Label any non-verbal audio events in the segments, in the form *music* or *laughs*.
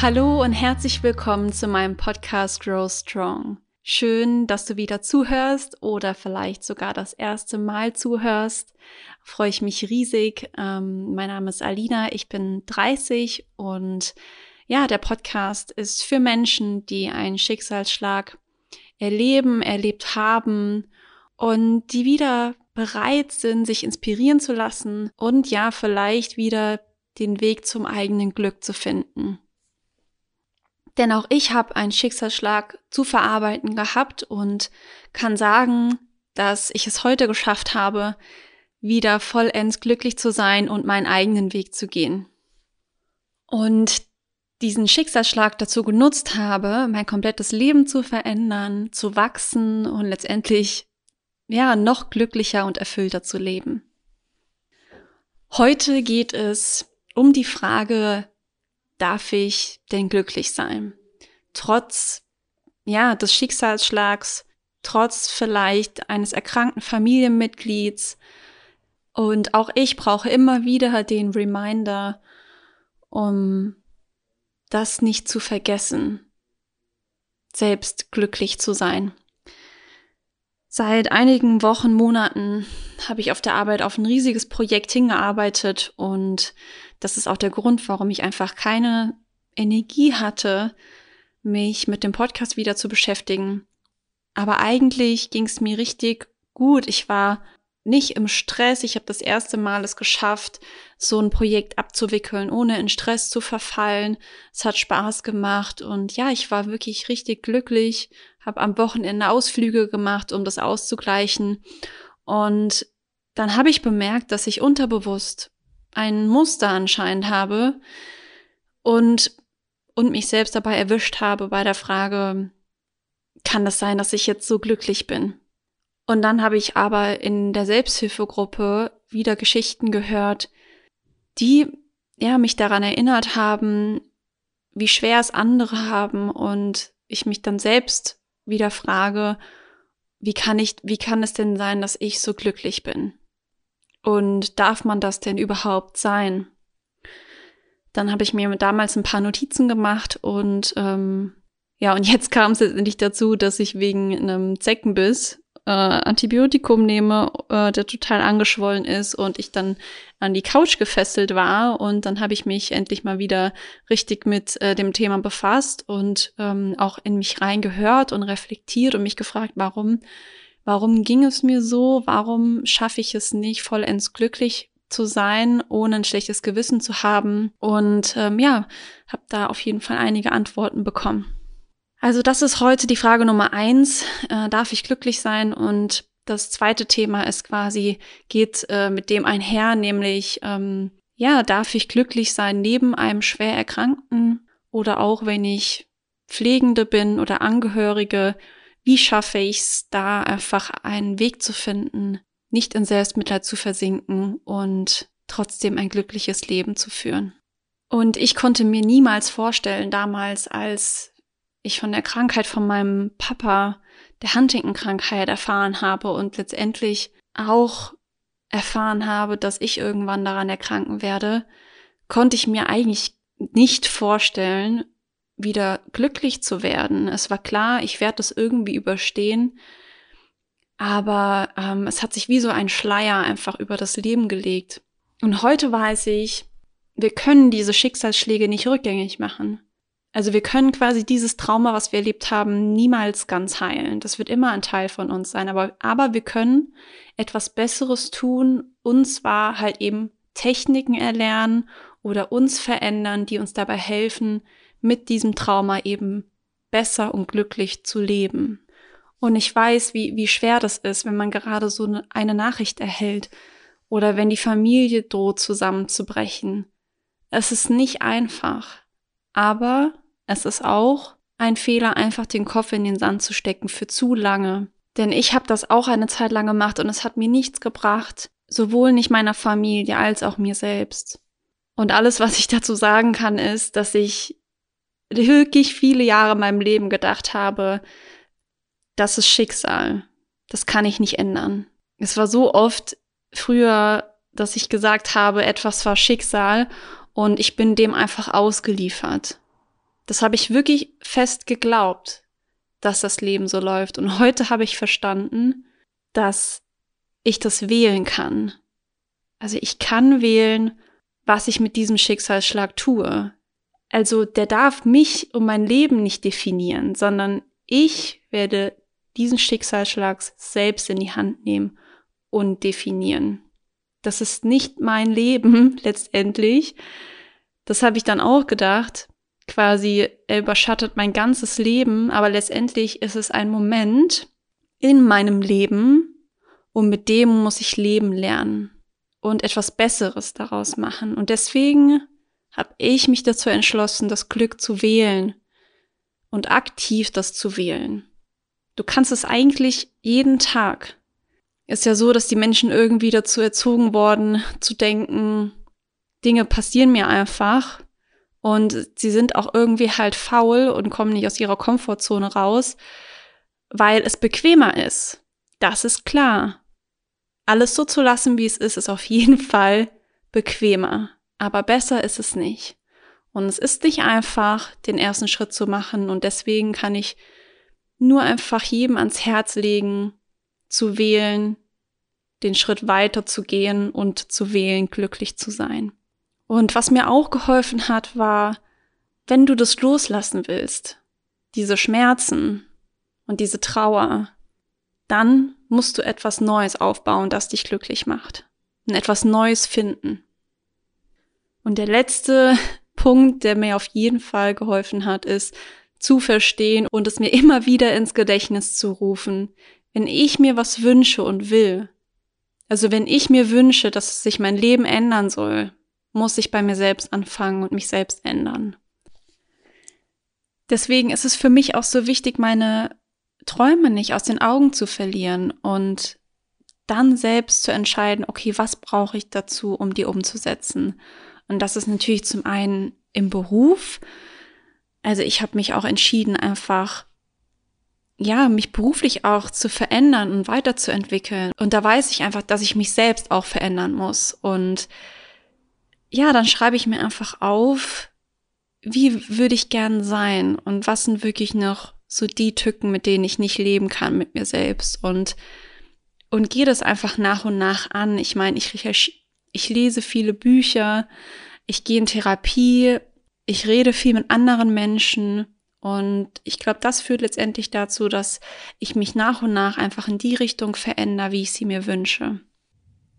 Hallo und herzlich willkommen zu meinem Podcast Grow Strong. Schön, dass du wieder zuhörst oder vielleicht sogar das erste Mal zuhörst. Freue ich mich riesig. Ähm, mein Name ist Alina, ich bin 30 und ja, der Podcast ist für Menschen, die einen Schicksalsschlag erleben, erlebt haben und die wieder bereit sind, sich inspirieren zu lassen und ja, vielleicht wieder den Weg zum eigenen Glück zu finden. Denn auch ich habe einen Schicksalsschlag zu verarbeiten gehabt und kann sagen, dass ich es heute geschafft habe, wieder vollends glücklich zu sein und meinen eigenen Weg zu gehen. Und diesen Schicksalsschlag dazu genutzt habe, mein komplettes Leben zu verändern, zu wachsen und letztendlich ja noch glücklicher und erfüllter zu leben. Heute geht es um die Frage, darf ich denn glücklich sein? Trotz, ja, des Schicksalsschlags, trotz vielleicht eines erkrankten Familienmitglieds. Und auch ich brauche immer wieder den Reminder, um das nicht zu vergessen, selbst glücklich zu sein. Seit einigen Wochen, Monaten habe ich auf der Arbeit auf ein riesiges Projekt hingearbeitet und das ist auch der Grund, warum ich einfach keine Energie hatte, mich mit dem Podcast wieder zu beschäftigen. Aber eigentlich ging es mir richtig gut. Ich war nicht im Stress. Ich habe das erste Mal es geschafft, so ein Projekt abzuwickeln, ohne in Stress zu verfallen. Es hat Spaß gemacht und ja, ich war wirklich richtig glücklich, habe am Wochenende Ausflüge gemacht, um das auszugleichen. Und dann habe ich bemerkt, dass ich unterbewusst ein Muster anscheinend habe und, und mich selbst dabei erwischt habe bei der Frage, kann das sein, dass ich jetzt so glücklich bin? Und dann habe ich aber in der Selbsthilfegruppe wieder Geschichten gehört, die ja mich daran erinnert haben, wie schwer es andere haben und ich mich dann selbst wieder frage, wie kann ich, wie kann es denn sein, dass ich so glücklich bin? Und darf man das denn überhaupt sein? Dann habe ich mir damals ein paar Notizen gemacht und ähm, ja, und jetzt kam es letztendlich dazu, dass ich wegen einem Zeckenbiss äh, Antibiotikum nehme, äh, der total angeschwollen ist und ich dann an die Couch gefesselt war. Und dann habe ich mich endlich mal wieder richtig mit äh, dem Thema befasst und ähm, auch in mich reingehört und reflektiert und mich gefragt, warum, warum ging es mir so, warum schaffe ich es nicht vollends glücklich zu sein, ohne ein schlechtes Gewissen zu haben? Und ähm, ja, habe da auf jeden Fall einige Antworten bekommen. Also das ist heute die Frage Nummer eins. Äh, darf ich glücklich sein? Und das zweite Thema ist quasi, geht äh, mit dem einher, nämlich, ähm, ja, darf ich glücklich sein neben einem schwer Erkrankten oder auch wenn ich Pflegende bin oder Angehörige? Wie schaffe ich es, da einfach einen Weg zu finden, nicht in Selbstmitleid zu versinken und trotzdem ein glückliches Leben zu führen? Und ich konnte mir niemals vorstellen, damals als ich von der Krankheit von meinem Papa, der Huntington-Krankheit erfahren habe und letztendlich auch erfahren habe, dass ich irgendwann daran erkranken werde, konnte ich mir eigentlich nicht vorstellen, wieder glücklich zu werden. Es war klar, ich werde das irgendwie überstehen, aber ähm, es hat sich wie so ein Schleier einfach über das Leben gelegt. Und heute weiß ich, wir können diese Schicksalsschläge nicht rückgängig machen. Also wir können quasi dieses Trauma, was wir erlebt haben, niemals ganz heilen. Das wird immer ein Teil von uns sein. Aber, aber wir können etwas Besseres tun und zwar halt eben Techniken erlernen oder uns verändern, die uns dabei helfen, mit diesem Trauma eben besser und glücklich zu leben. Und ich weiß, wie, wie schwer das ist, wenn man gerade so eine Nachricht erhält oder wenn die Familie droht zusammenzubrechen. Es ist nicht einfach. Aber es ist auch ein Fehler, einfach den Kopf in den Sand zu stecken für zu lange. Denn ich habe das auch eine Zeit lang gemacht und es hat mir nichts gebracht, sowohl nicht meiner Familie als auch mir selbst. Und alles, was ich dazu sagen kann, ist, dass ich wirklich viele Jahre in meinem Leben gedacht habe, das ist Schicksal. Das kann ich nicht ändern. Es war so oft früher, dass ich gesagt habe, etwas war Schicksal und ich bin dem einfach ausgeliefert. Das habe ich wirklich fest geglaubt, dass das Leben so läuft. Und heute habe ich verstanden, dass ich das wählen kann. Also ich kann wählen, was ich mit diesem Schicksalsschlag tue. Also der darf mich und mein Leben nicht definieren, sondern ich werde diesen Schicksalsschlag selbst in die Hand nehmen und definieren. Das ist nicht mein Leben *laughs* letztendlich. Das habe ich dann auch gedacht. Quasi, er überschattet mein ganzes Leben, aber letztendlich ist es ein Moment in meinem Leben und mit dem muss ich leben lernen und etwas Besseres daraus machen. Und deswegen habe ich mich dazu entschlossen, das Glück zu wählen und aktiv das zu wählen. Du kannst es eigentlich jeden Tag. Ist ja so, dass die Menschen irgendwie dazu erzogen worden, zu denken, Dinge passieren mir einfach und sie sind auch irgendwie halt faul und kommen nicht aus ihrer Komfortzone raus, weil es bequemer ist. Das ist klar. Alles so zu lassen, wie es ist, ist auf jeden *laughs* Fall bequemer. Aber besser ist es nicht. Und es ist nicht einfach, den ersten Schritt zu machen. Und deswegen kann ich nur einfach jedem ans Herz legen, zu wählen, den Schritt weiter zu gehen und zu wählen, glücklich zu sein. Und was mir auch geholfen hat, war, wenn du das loslassen willst, diese Schmerzen und diese Trauer, dann musst du etwas Neues aufbauen, das dich glücklich macht. Und etwas Neues finden. Und der letzte *laughs* Punkt, der mir auf jeden Fall geholfen hat, ist zu verstehen und es mir immer wieder ins Gedächtnis zu rufen, wenn ich mir was wünsche und will. Also wenn ich mir wünsche, dass sich mein Leben ändern soll, muss ich bei mir selbst anfangen und mich selbst ändern. Deswegen ist es für mich auch so wichtig, meine Träume nicht aus den Augen zu verlieren und dann selbst zu entscheiden, okay, was brauche ich dazu, um die umzusetzen? Und das ist natürlich zum einen im Beruf. Also ich habe mich auch entschieden, einfach ja, mich beruflich auch zu verändern und weiterzuentwickeln. Und da weiß ich einfach, dass ich mich selbst auch verändern muss. Und ja, dann schreibe ich mir einfach auf, wie würde ich gern sein und was sind wirklich noch so die Tücken, mit denen ich nicht leben kann mit mir selbst und und gehe das einfach nach und nach an. Ich meine, ich ich lese viele Bücher, ich gehe in Therapie, ich rede viel mit anderen Menschen und ich glaube, das führt letztendlich dazu, dass ich mich nach und nach einfach in die Richtung verändere, wie ich sie mir wünsche.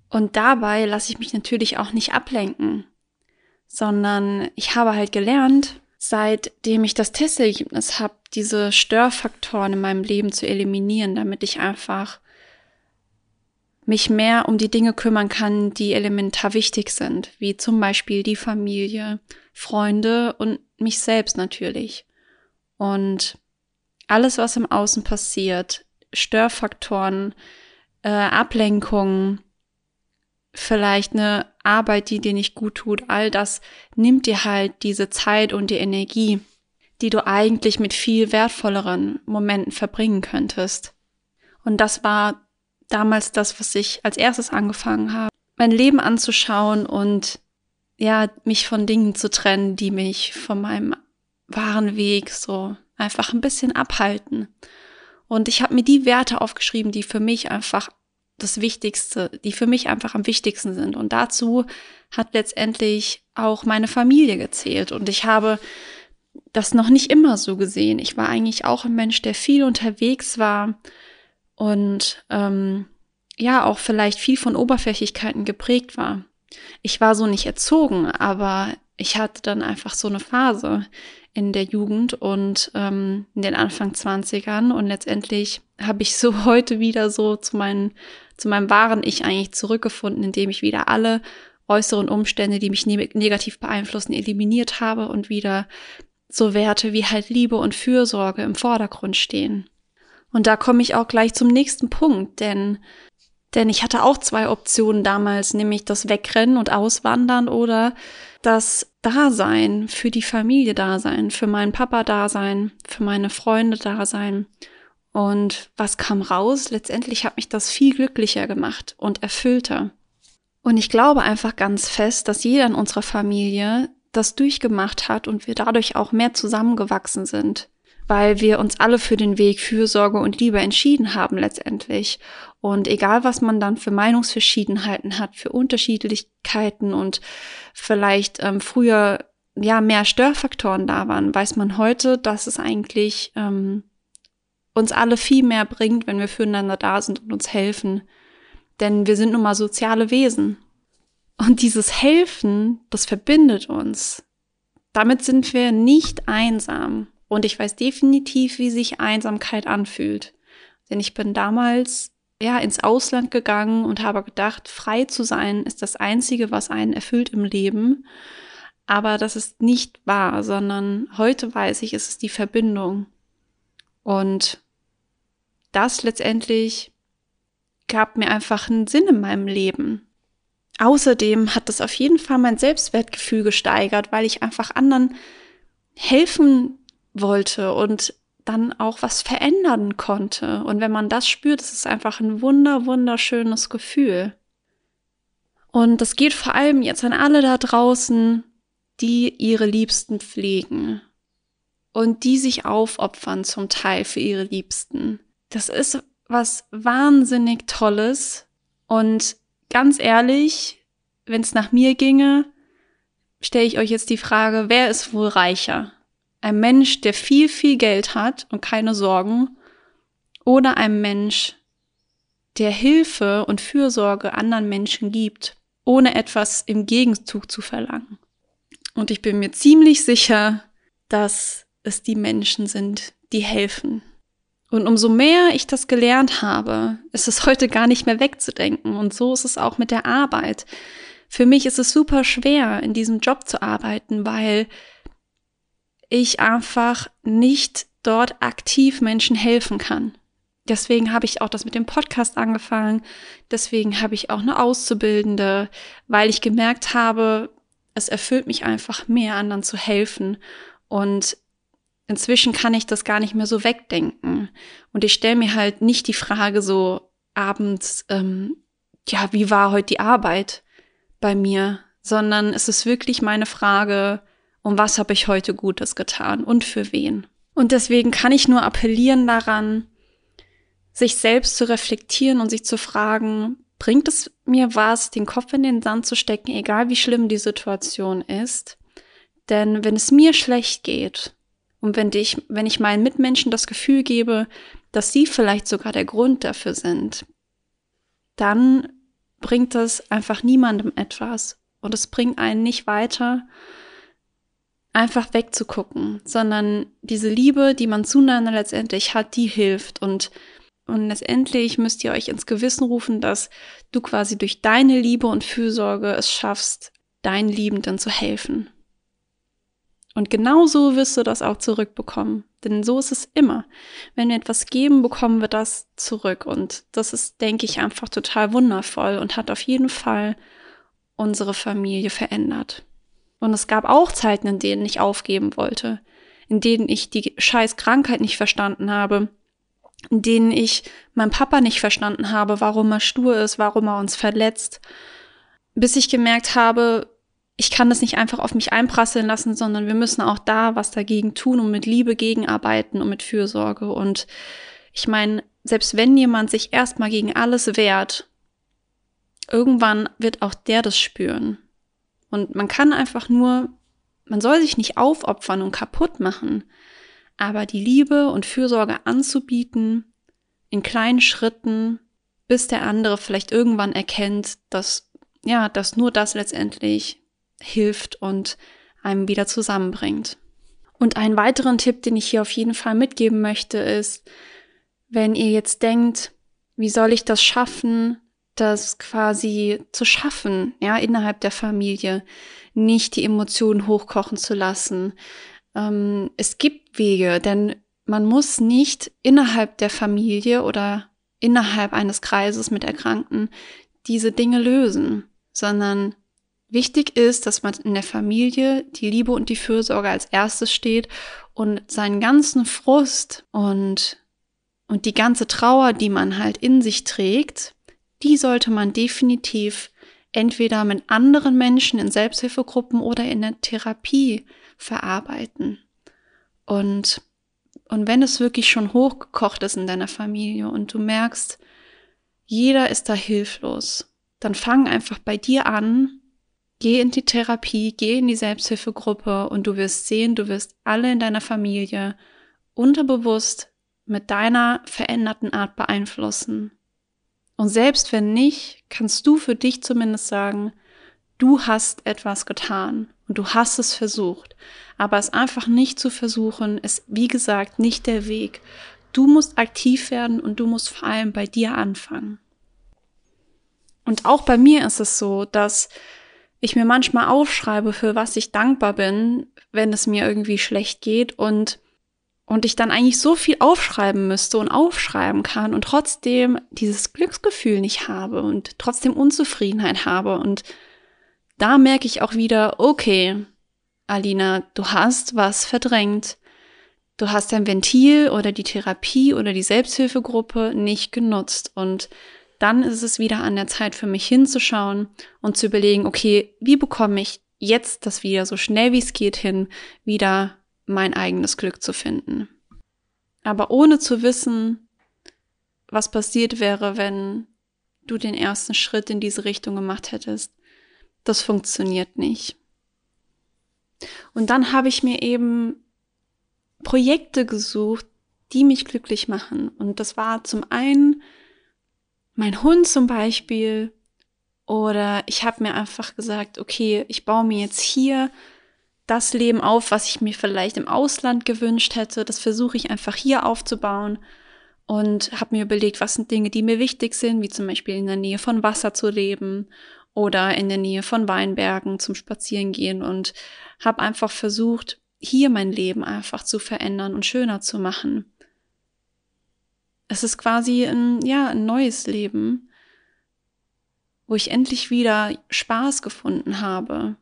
Und dabei lasse ich mich natürlich auch nicht ablenken, sondern ich habe halt gelernt, seitdem ich das Testergebnis habe, diese Störfaktoren in meinem Leben zu eliminieren, damit ich einfach mich mehr um die Dinge kümmern kann, die elementar wichtig sind, wie zum Beispiel die Familie, Freunde und mich selbst natürlich. Und alles, was im Außen passiert, Störfaktoren, äh, Ablenkungen, vielleicht eine Arbeit, die dir nicht gut tut, all das nimmt dir halt diese Zeit und die Energie, die du eigentlich mit viel wertvolleren Momenten verbringen könntest. Und das war damals das, was ich als erstes angefangen habe, mein Leben anzuschauen und ja, mich von Dingen zu trennen, die mich von meinem wahren Weg so einfach ein bisschen abhalten. Und ich habe mir die Werte aufgeschrieben, die für mich einfach das Wichtigste, die für mich einfach am wichtigsten sind. Und dazu hat letztendlich auch meine Familie gezählt. Und ich habe das noch nicht immer so gesehen. Ich war eigentlich auch ein Mensch, der viel unterwegs war und ähm, ja auch vielleicht viel von Oberflächlichkeiten geprägt war. Ich war so nicht erzogen, aber ich hatte dann einfach so eine Phase in der Jugend und ähm, in den Anfang 20ern und letztendlich habe ich so *laughs* heute wieder so zu meinen zu meinem wahren Ich eigentlich zurückgefunden, indem ich wieder alle äußeren Umstände, die mich ne negativ beeinflussen, eliminiert habe und wieder so Werte wie halt Liebe und Fürsorge im Vordergrund stehen. Und da komme ich auch gleich zum nächsten Punkt, denn denn ich hatte auch zwei Optionen damals, nämlich das Wegrennen und Auswandern oder das Dasein, für die Familie Dasein, für meinen Papa Dasein, für meine Freunde Dasein. Und was kam raus? Letztendlich hat mich das viel glücklicher gemacht und erfüllter. Und ich glaube einfach ganz fest, dass jeder in unserer Familie das durchgemacht hat und wir dadurch auch mehr zusammengewachsen sind, weil wir uns alle für den Weg Fürsorge und Liebe entschieden haben letztendlich. Und egal, was man dann für Meinungsverschiedenheiten hat, für Unterschiedlichkeiten und vielleicht ähm, früher ja mehr Störfaktoren da waren, weiß man heute, dass es eigentlich ähm, uns alle viel mehr bringt, wenn wir füreinander da sind und uns helfen. Denn wir sind nun mal soziale Wesen. Und dieses Helfen, das verbindet uns. Damit sind wir nicht einsam. Und ich weiß definitiv, wie sich Einsamkeit anfühlt. Denn ich bin damals ja ins Ausland gegangen und habe gedacht, frei zu sein ist das einzige, was einen erfüllt im Leben. Aber das ist nicht wahr, sondern heute weiß ich, es ist die Verbindung. Und das letztendlich gab mir einfach einen Sinn in meinem Leben. Außerdem hat das auf jeden Fall mein Selbstwertgefühl gesteigert, weil ich einfach anderen helfen wollte und dann auch was verändern konnte. Und wenn man das spürt, ist es einfach ein wunder, wunderschönes Gefühl. Und das geht vor allem jetzt an alle da draußen, die ihre Liebsten pflegen und die sich aufopfern zum Teil für ihre Liebsten. Das ist was wahnsinnig Tolles und ganz ehrlich, wenn es nach mir ginge, stelle ich euch jetzt die Frage, wer ist wohl reicher? Ein Mensch, der viel, viel Geld hat und keine Sorgen, oder ein Mensch, der Hilfe und Fürsorge anderen Menschen gibt, ohne etwas im Gegenzug zu verlangen. Und ich bin mir ziemlich sicher, dass es die Menschen sind, die helfen, und umso mehr ich das gelernt habe, ist es heute gar nicht mehr wegzudenken. Und so ist es auch mit der Arbeit. Für mich ist es super schwer, in diesem Job zu arbeiten, weil ich einfach nicht dort aktiv Menschen helfen kann. Deswegen habe ich auch das mit dem Podcast angefangen. Deswegen habe ich auch eine Auszubildende, weil ich gemerkt habe, es erfüllt mich einfach mehr, anderen zu helfen. Und inzwischen kann ich das gar nicht mehr so wegdenken. Und ich stelle mir halt nicht die Frage so abends, ähm, ja, wie war heute die Arbeit bei mir, sondern es ist wirklich meine Frage, um was habe ich heute Gutes getan und für wen. Und deswegen kann ich nur appellieren daran, sich selbst zu reflektieren und sich zu fragen, bringt es mir was, den Kopf in den Sand zu stecken, egal wie schlimm die Situation ist? Denn wenn es mir schlecht geht, und wenn ich, wenn ich meinen Mitmenschen das Gefühl gebe, dass sie vielleicht sogar der Grund dafür sind, dann bringt das einfach niemandem etwas. Und es bringt einen nicht weiter, einfach wegzugucken, sondern diese Liebe, die man zueinander letztendlich hat, die hilft. Und, und letztendlich müsst ihr euch ins Gewissen rufen, dass du quasi durch deine Liebe und Fürsorge es schaffst, deinen Liebenden zu helfen. Und genau so wirst du das auch zurückbekommen. Denn so ist es immer. Wenn wir etwas geben, bekommen wir das zurück. Und das ist, denke ich, einfach total wundervoll und hat auf jeden Fall unsere Familie verändert. Und es gab auch Zeiten, in denen ich aufgeben wollte, in denen ich die scheiß Krankheit nicht verstanden habe, in denen ich meinen Papa nicht verstanden habe, warum er stur ist, warum er uns verletzt, bis ich gemerkt habe, ich kann das nicht einfach auf mich einprasseln lassen, sondern wir müssen auch da was dagegen tun und mit Liebe gegenarbeiten und mit Fürsorge. Und ich meine, selbst wenn jemand sich erstmal gegen alles wehrt, irgendwann wird auch der das spüren. Und man kann einfach nur, man soll sich nicht aufopfern und kaputt machen, aber die Liebe und Fürsorge anzubieten, in kleinen Schritten, bis der andere vielleicht irgendwann erkennt, dass, ja, dass nur das letztendlich hilft und einem wieder zusammenbringt. Und einen weiteren Tipp, den ich hier auf jeden Fall mitgeben möchte, ist, wenn ihr jetzt denkt, wie soll ich das schaffen, das quasi zu schaffen, ja, innerhalb der Familie, nicht die Emotionen hochkochen zu lassen. Ähm, es gibt Wege, denn man muss nicht innerhalb der Familie oder innerhalb eines Kreises mit Erkrankten diese Dinge lösen, sondern Wichtig ist, dass man in der Familie die Liebe und die Fürsorge als erstes steht und seinen ganzen Frust und, und die ganze Trauer, die man halt in sich trägt, die sollte man definitiv entweder mit anderen Menschen in Selbsthilfegruppen oder in der Therapie verarbeiten. Und, und wenn es wirklich schon hochgekocht ist in deiner Familie und du merkst, jeder ist da hilflos, dann fang einfach bei dir an, geh in die Therapie, geh in die Selbsthilfegruppe und du wirst sehen, du wirst alle in deiner Familie unterbewusst mit deiner veränderten Art beeinflussen. Und selbst wenn nicht, kannst du für dich zumindest sagen, du hast etwas getan und du hast es versucht. Aber es einfach nicht zu versuchen, ist, wie gesagt, nicht der Weg. Du musst aktiv werden und du musst vor allem bei dir anfangen. Und auch bei mir ist es so, dass ich mir manchmal aufschreibe, für was ich dankbar bin, wenn es mir irgendwie schlecht geht und und ich dann eigentlich so viel aufschreiben müsste und aufschreiben kann und trotzdem dieses Glücksgefühl nicht habe und trotzdem Unzufriedenheit habe. Und da merke ich auch wieder, okay, Alina, du hast was verdrängt. Du hast dein Ventil oder die Therapie oder die Selbsthilfegruppe nicht genutzt. Und dann ist es wieder an der Zeit für mich hinzuschauen und zu überlegen, okay, wie bekomme ich jetzt das wieder so schnell wie es geht hin, wieder mein eigenes Glück zu finden. Aber ohne zu wissen, was passiert wäre, wenn du den ersten Schritt in diese Richtung gemacht hättest, das funktioniert nicht. Und dann habe ich mir eben Projekte gesucht, die mich glücklich machen. Und das war zum einen mein Hund zum Beispiel. Oder ich habe mir einfach gesagt, okay, ich baue mir jetzt hier das Leben auf, was ich mir vielleicht im Ausland gewünscht hätte. Das versuche ich einfach hier aufzubauen und habe mir überlegt, was sind Dinge, die mir wichtig sind, wie zum Beispiel in der Nähe von Wasser zu leben oder in der Nähe von Weinbergen zum Spazierengehen und habe einfach versucht, hier mein Leben einfach zu verändern und schöner zu machen. Es ist quasi ein, ja, ein neues Leben, wo ich endlich wieder Spaß gefunden habe,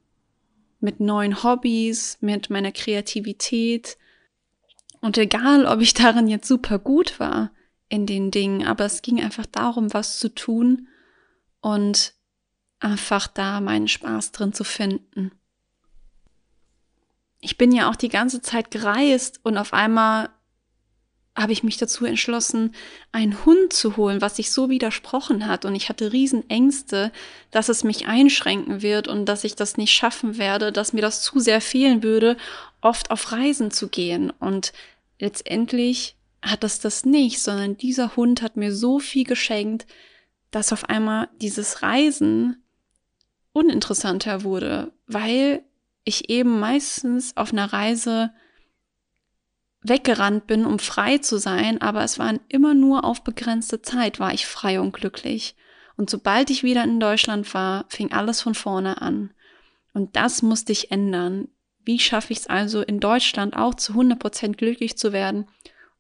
mit neuen Hobbys, mit meiner Kreativität. Und egal, ob ich darin jetzt super gut war in den Dingen, aber es ging einfach darum, was zu tun und einfach da meinen Spaß drin zu finden. Ich bin ja auch die ganze Zeit gereist und auf einmal habe ich mich dazu entschlossen, einen Hund zu holen, was sich so widersprochen hat. Und ich hatte Riesenängste, dass es mich einschränken wird und dass ich das nicht schaffen werde, dass mir das zu sehr fehlen würde, oft auf Reisen zu gehen. Und letztendlich hat es das nicht, sondern dieser Hund hat mir so viel geschenkt, dass auf einmal dieses Reisen uninteressanter wurde, weil ich eben meistens auf einer Reise weggerannt bin, um frei zu sein, aber es waren immer nur auf begrenzte Zeit, war ich frei und glücklich. Und sobald ich wieder in Deutschland war, fing alles von vorne an. Und das musste ich ändern. Wie schaffe ich es also in Deutschland auch zu 100% glücklich zu werden,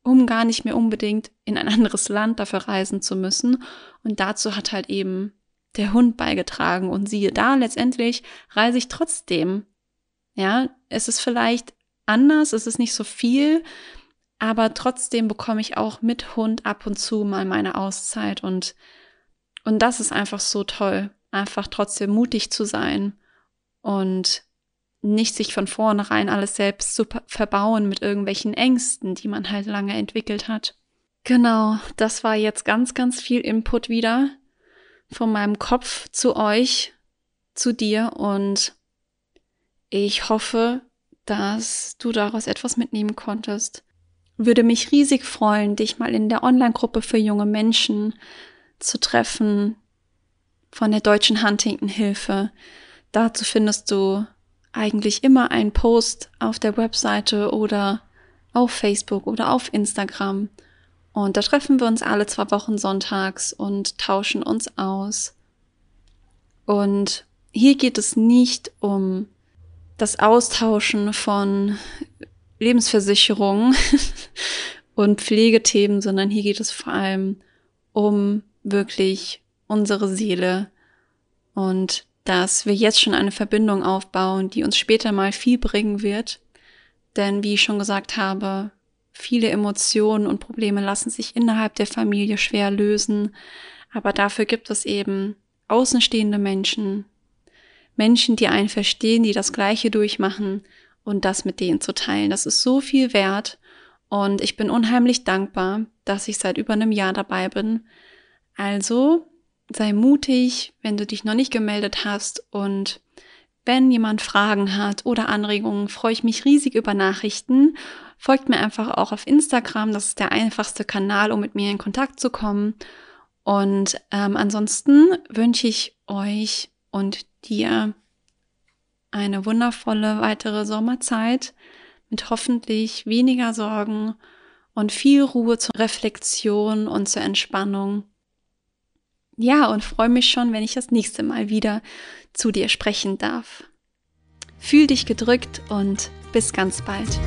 um gar nicht mehr unbedingt in ein *laughs* anderes Land dafür reisen zu müssen? Und dazu hat halt eben der Hund beigetragen. Und siehe da, letztendlich reise ich trotzdem. Ja, es ist vielleicht anders, es ist nicht so viel, aber trotzdem bekomme ich auch mit Hund ab und zu mal meine Auszeit und, und das ist einfach so toll, einfach trotzdem mutig zu sein und nicht sich von vornherein alles selbst zu verbauen mit irgendwelchen Ängsten, die man halt lange entwickelt hat. Genau, das war jetzt ganz, ganz viel Input wieder von meinem Kopf zu euch, zu dir und ich hoffe, dass du daraus etwas mitnehmen konntest. Würde mich riesig freuen, dich mal in der Online-Gruppe für junge Menschen zu treffen von der Deutschen Huntington-Hilfe. Dazu findest du eigentlich immer einen Post auf der Webseite oder auf Facebook oder auf Instagram. Und da treffen wir uns alle zwei Wochen sonntags und tauschen uns aus. Und hier geht es nicht um das Austauschen von Lebensversicherungen *laughs* und Pflegethemen, sondern hier geht es vor allem um wirklich unsere Seele und dass wir jetzt schon eine Verbindung aufbauen, die uns später mal viel bringen wird. Denn wie ich schon gesagt habe, viele Emotionen und Probleme lassen sich innerhalb der Familie schwer lösen, aber dafür gibt es eben außenstehende Menschen, Menschen, die einen verstehen, die das Gleiche durchmachen und das mit denen zu teilen. Das ist so viel wert und ich bin unheimlich dankbar, dass ich seit über einem Jahr dabei bin. Also sei mutig, wenn du dich noch nicht gemeldet hast und wenn jemand Fragen hat oder Anregungen, freue ich mich riesig über Nachrichten. Folgt mir einfach auch auf Instagram, das ist der einfachste Kanal, um mit mir in Kontakt zu kommen. Und ähm, ansonsten wünsche ich euch und dir eine wundervolle weitere Sommerzeit mit hoffentlich weniger Sorgen und viel Ruhe zur Reflexion und zur Entspannung. Ja, und freue mich schon, wenn ich das nächste Mal wieder zu dir sprechen darf. Fühl dich gedrückt und bis ganz bald.